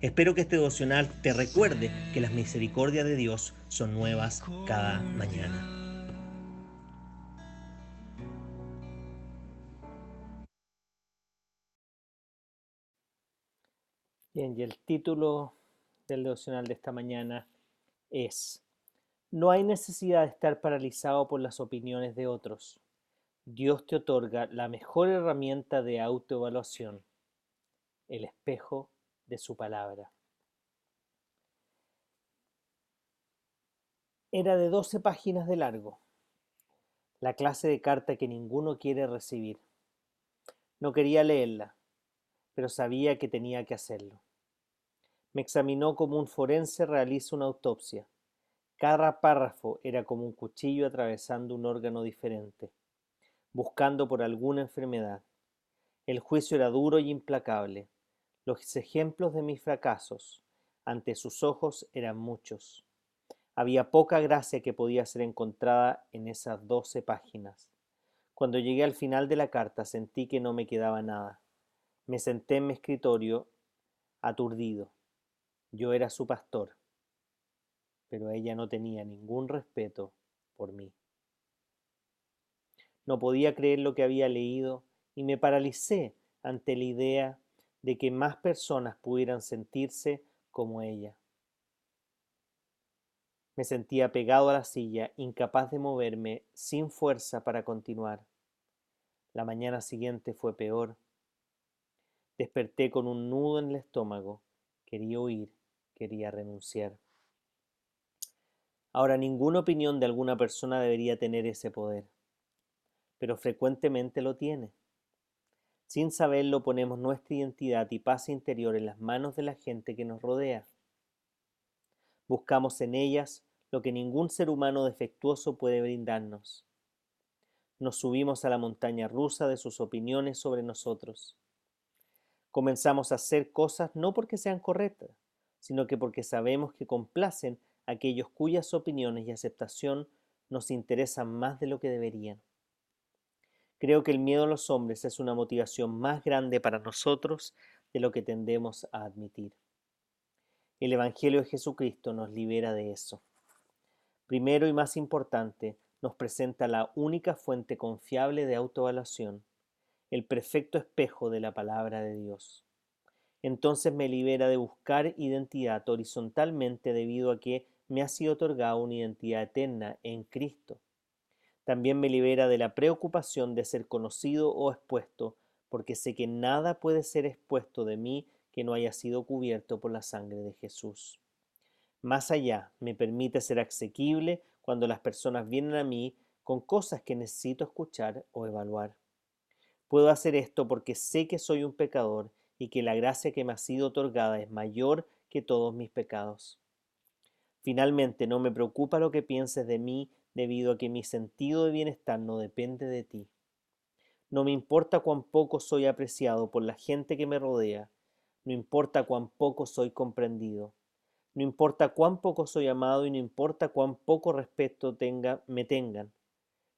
Espero que este devocional te recuerde que las misericordias de Dios son nuevas cada mañana. Bien, y el título del devocional de esta mañana es, no hay necesidad de estar paralizado por las opiniones de otros. Dios te otorga la mejor herramienta de autoevaluación, el espejo de su palabra. Era de 12 páginas de largo, la clase de carta que ninguno quiere recibir. No quería leerla, pero sabía que tenía que hacerlo. Me examinó como un forense realiza una autopsia. Cada párrafo era como un cuchillo atravesando un órgano diferente, buscando por alguna enfermedad. El juicio era duro y implacable. Los ejemplos de mis fracasos ante sus ojos eran muchos. Había poca gracia que podía ser encontrada en esas doce páginas. Cuando llegué al final de la carta sentí que no me quedaba nada. Me senté en mi escritorio aturdido. Yo era su pastor, pero ella no tenía ningún respeto por mí. No podía creer lo que había leído y me paralicé ante la idea de que más personas pudieran sentirse como ella. Me sentía pegado a la silla, incapaz de moverme, sin fuerza para continuar. La mañana siguiente fue peor. Desperté con un nudo en el estómago. Quería huir quería renunciar. Ahora, ninguna opinión de alguna persona debería tener ese poder, pero frecuentemente lo tiene. Sin saberlo ponemos nuestra identidad y paz interior en las manos de la gente que nos rodea. Buscamos en ellas lo que ningún ser humano defectuoso puede brindarnos. Nos subimos a la montaña rusa de sus opiniones sobre nosotros. Comenzamos a hacer cosas no porque sean correctas, sino que porque sabemos que complacen a aquellos cuyas opiniones y aceptación nos interesan más de lo que deberían. Creo que el miedo a los hombres es una motivación más grande para nosotros de lo que tendemos a admitir. El Evangelio de Jesucristo nos libera de eso. Primero y más importante, nos presenta la única fuente confiable de autoevaluación, el perfecto espejo de la palabra de Dios entonces me libera de buscar identidad horizontalmente debido a que me ha sido otorgada una identidad eterna en Cristo. También me libera de la preocupación de ser conocido o expuesto, porque sé que nada puede ser expuesto de mí que no haya sido cubierto por la sangre de Jesús. Más allá, me permite ser asequible cuando las personas vienen a mí con cosas que necesito escuchar o evaluar. Puedo hacer esto porque sé que soy un pecador y que la gracia que me ha sido otorgada es mayor que todos mis pecados. Finalmente, no me preocupa lo que pienses de mí debido a que mi sentido de bienestar no depende de ti. No me importa cuán poco soy apreciado por la gente que me rodea, no importa cuán poco soy comprendido, no importa cuán poco soy amado y no importa cuán poco respeto tenga, me tengan.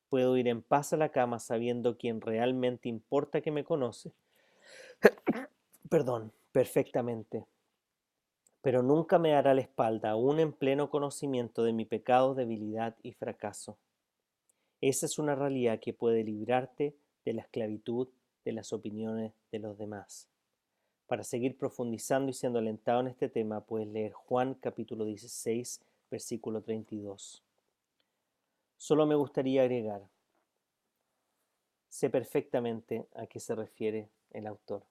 Puedo ir en paz a la cama sabiendo quién realmente importa que me conoce perdón, perfectamente, pero nunca me dará la espalda aún en pleno conocimiento de mi pecado, debilidad y fracaso. Esa es una realidad que puede librarte de la esclavitud de las opiniones de los demás. Para seguir profundizando y siendo alentado en este tema, puedes leer Juan capítulo 16, versículo 32. Solo me gustaría agregar, sé perfectamente a qué se refiere el autor.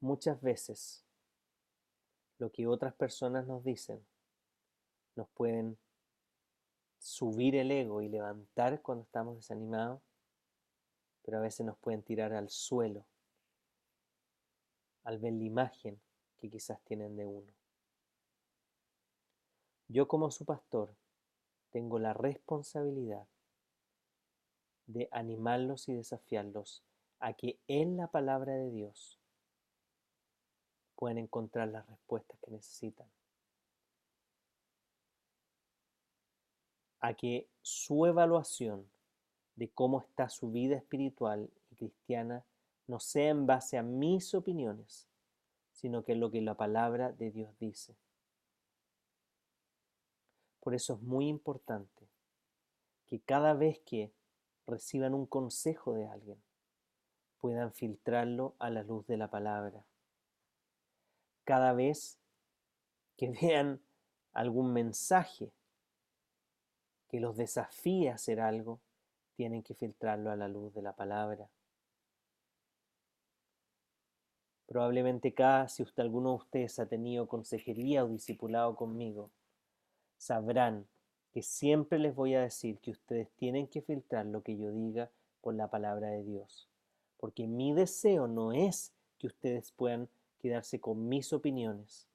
Muchas veces lo que otras personas nos dicen nos pueden subir el ego y levantar cuando estamos desanimados, pero a veces nos pueden tirar al suelo al ver la imagen que quizás tienen de uno. Yo como su pastor tengo la responsabilidad de animarlos y desafiarlos a que en la palabra de Dios puedan encontrar las respuestas que necesitan. A que su evaluación de cómo está su vida espiritual y cristiana no sea en base a mis opiniones, sino que lo que la palabra de Dios dice. Por eso es muy importante que cada vez que reciban un consejo de alguien, puedan filtrarlo a la luz de la palabra. Cada vez que vean algún mensaje que los desafíe a hacer algo, tienen que filtrarlo a la luz de la palabra. Probablemente cada, si usted, alguno de ustedes ha tenido consejería o discipulado conmigo, sabrán que siempre les voy a decir que ustedes tienen que filtrar lo que yo diga por la palabra de Dios. Porque mi deseo no es que ustedes puedan quedarse con mis opiniones,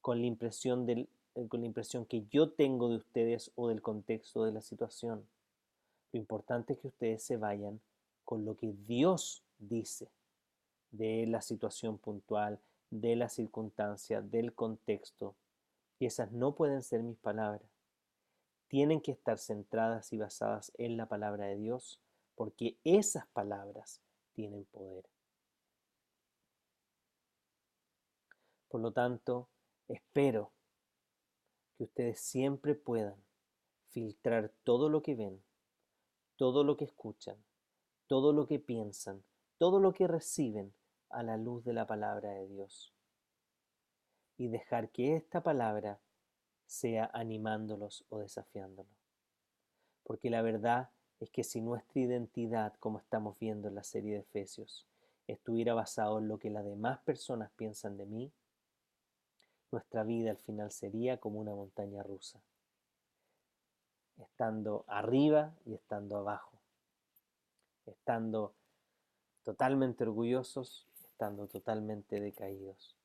con la impresión, del, eh, con la impresión que yo tengo de ustedes o del contexto de la situación. Lo importante es que ustedes se vayan con lo que Dios dice de la situación puntual, de la circunstancia, del contexto. Y esas no pueden ser mis palabras. Tienen que estar centradas y basadas en la palabra de Dios, porque esas palabras tienen poder. Por lo tanto, espero que ustedes siempre puedan filtrar todo lo que ven, todo lo que escuchan, todo lo que piensan, todo lo que reciben a la luz de la palabra de Dios. Y dejar que esta palabra sea animándolos o desafiándolos. Porque la verdad es que si nuestra identidad, como estamos viendo en la serie de Efesios, estuviera basado en lo que las demás personas piensan de mí, nuestra vida al final sería como una montaña rusa estando arriba y estando abajo, estando totalmente orgullosos, estando totalmente decaídos.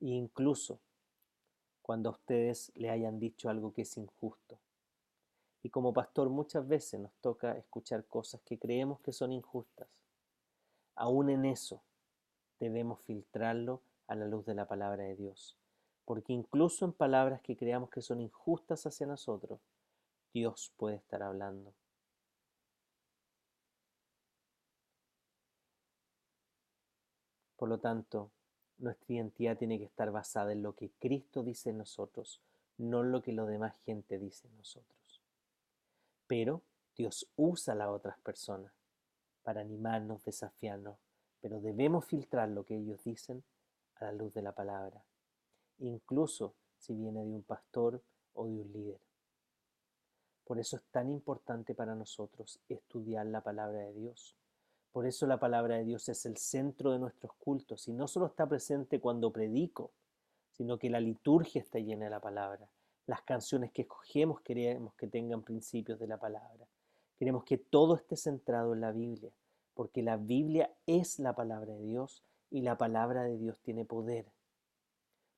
E incluso cuando a ustedes le hayan dicho algo que es injusto. Y como pastor muchas veces nos toca escuchar cosas que creemos que son injustas. Aún en eso debemos filtrarlo a la luz de la palabra de Dios porque incluso en palabras que creamos que son injustas hacia nosotros, Dios puede estar hablando. Por lo tanto, nuestra identidad tiene que estar basada en lo que Cristo dice en nosotros, no en lo que la demás gente dice en nosotros. Pero Dios usa a las otras personas para animarnos, desafiarnos, pero debemos filtrar lo que ellos dicen a la luz de la palabra incluso si viene de un pastor o de un líder. Por eso es tan importante para nosotros estudiar la palabra de Dios. Por eso la palabra de Dios es el centro de nuestros cultos y no solo está presente cuando predico, sino que la liturgia está llena de la palabra. Las canciones que escogemos queremos que tengan principios de la palabra. Queremos que todo esté centrado en la Biblia, porque la Biblia es la palabra de Dios y la palabra de Dios tiene poder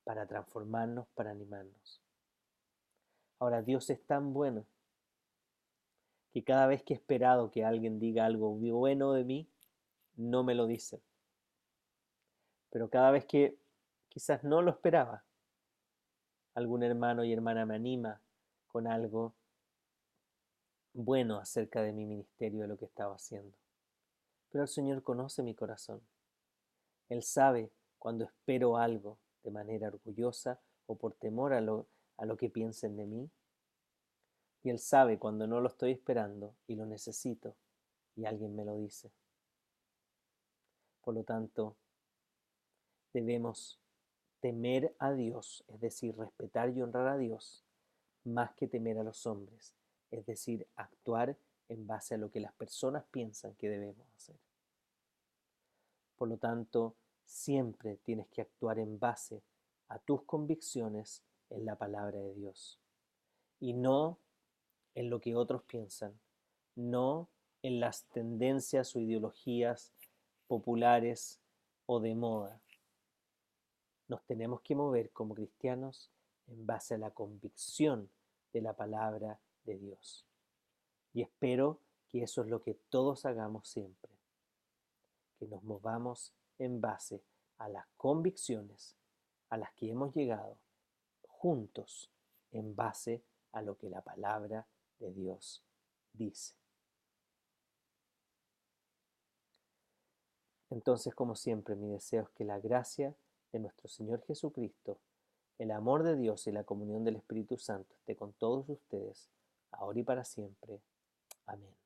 para transformarnos, para animarnos. Ahora, Dios es tan bueno que cada vez que he esperado que alguien diga algo bueno de mí, no me lo dice. Pero cada vez que quizás no lo esperaba, algún hermano y hermana me anima con algo bueno acerca de mi ministerio, de lo que estaba haciendo. Pero el Señor conoce mi corazón. Él sabe cuando espero algo de manera orgullosa o por temor a lo, a lo que piensen de mí. Y Él sabe cuando no lo estoy esperando y lo necesito y alguien me lo dice. Por lo tanto, debemos temer a Dios, es decir, respetar y honrar a Dios, más que temer a los hombres, es decir, actuar en base a lo que las personas piensan que debemos hacer. Por lo tanto, Siempre tienes que actuar en base a tus convicciones en la palabra de Dios y no en lo que otros piensan, no en las tendencias o ideologías populares o de moda. Nos tenemos que mover como cristianos en base a la convicción de la palabra de Dios. Y espero que eso es lo que todos hagamos siempre, que nos movamos en base a las convicciones a las que hemos llegado juntos en base a lo que la palabra de Dios dice. Entonces, como siempre, mi deseo es que la gracia de nuestro Señor Jesucristo, el amor de Dios y la comunión del Espíritu Santo esté con todos ustedes, ahora y para siempre. Amén.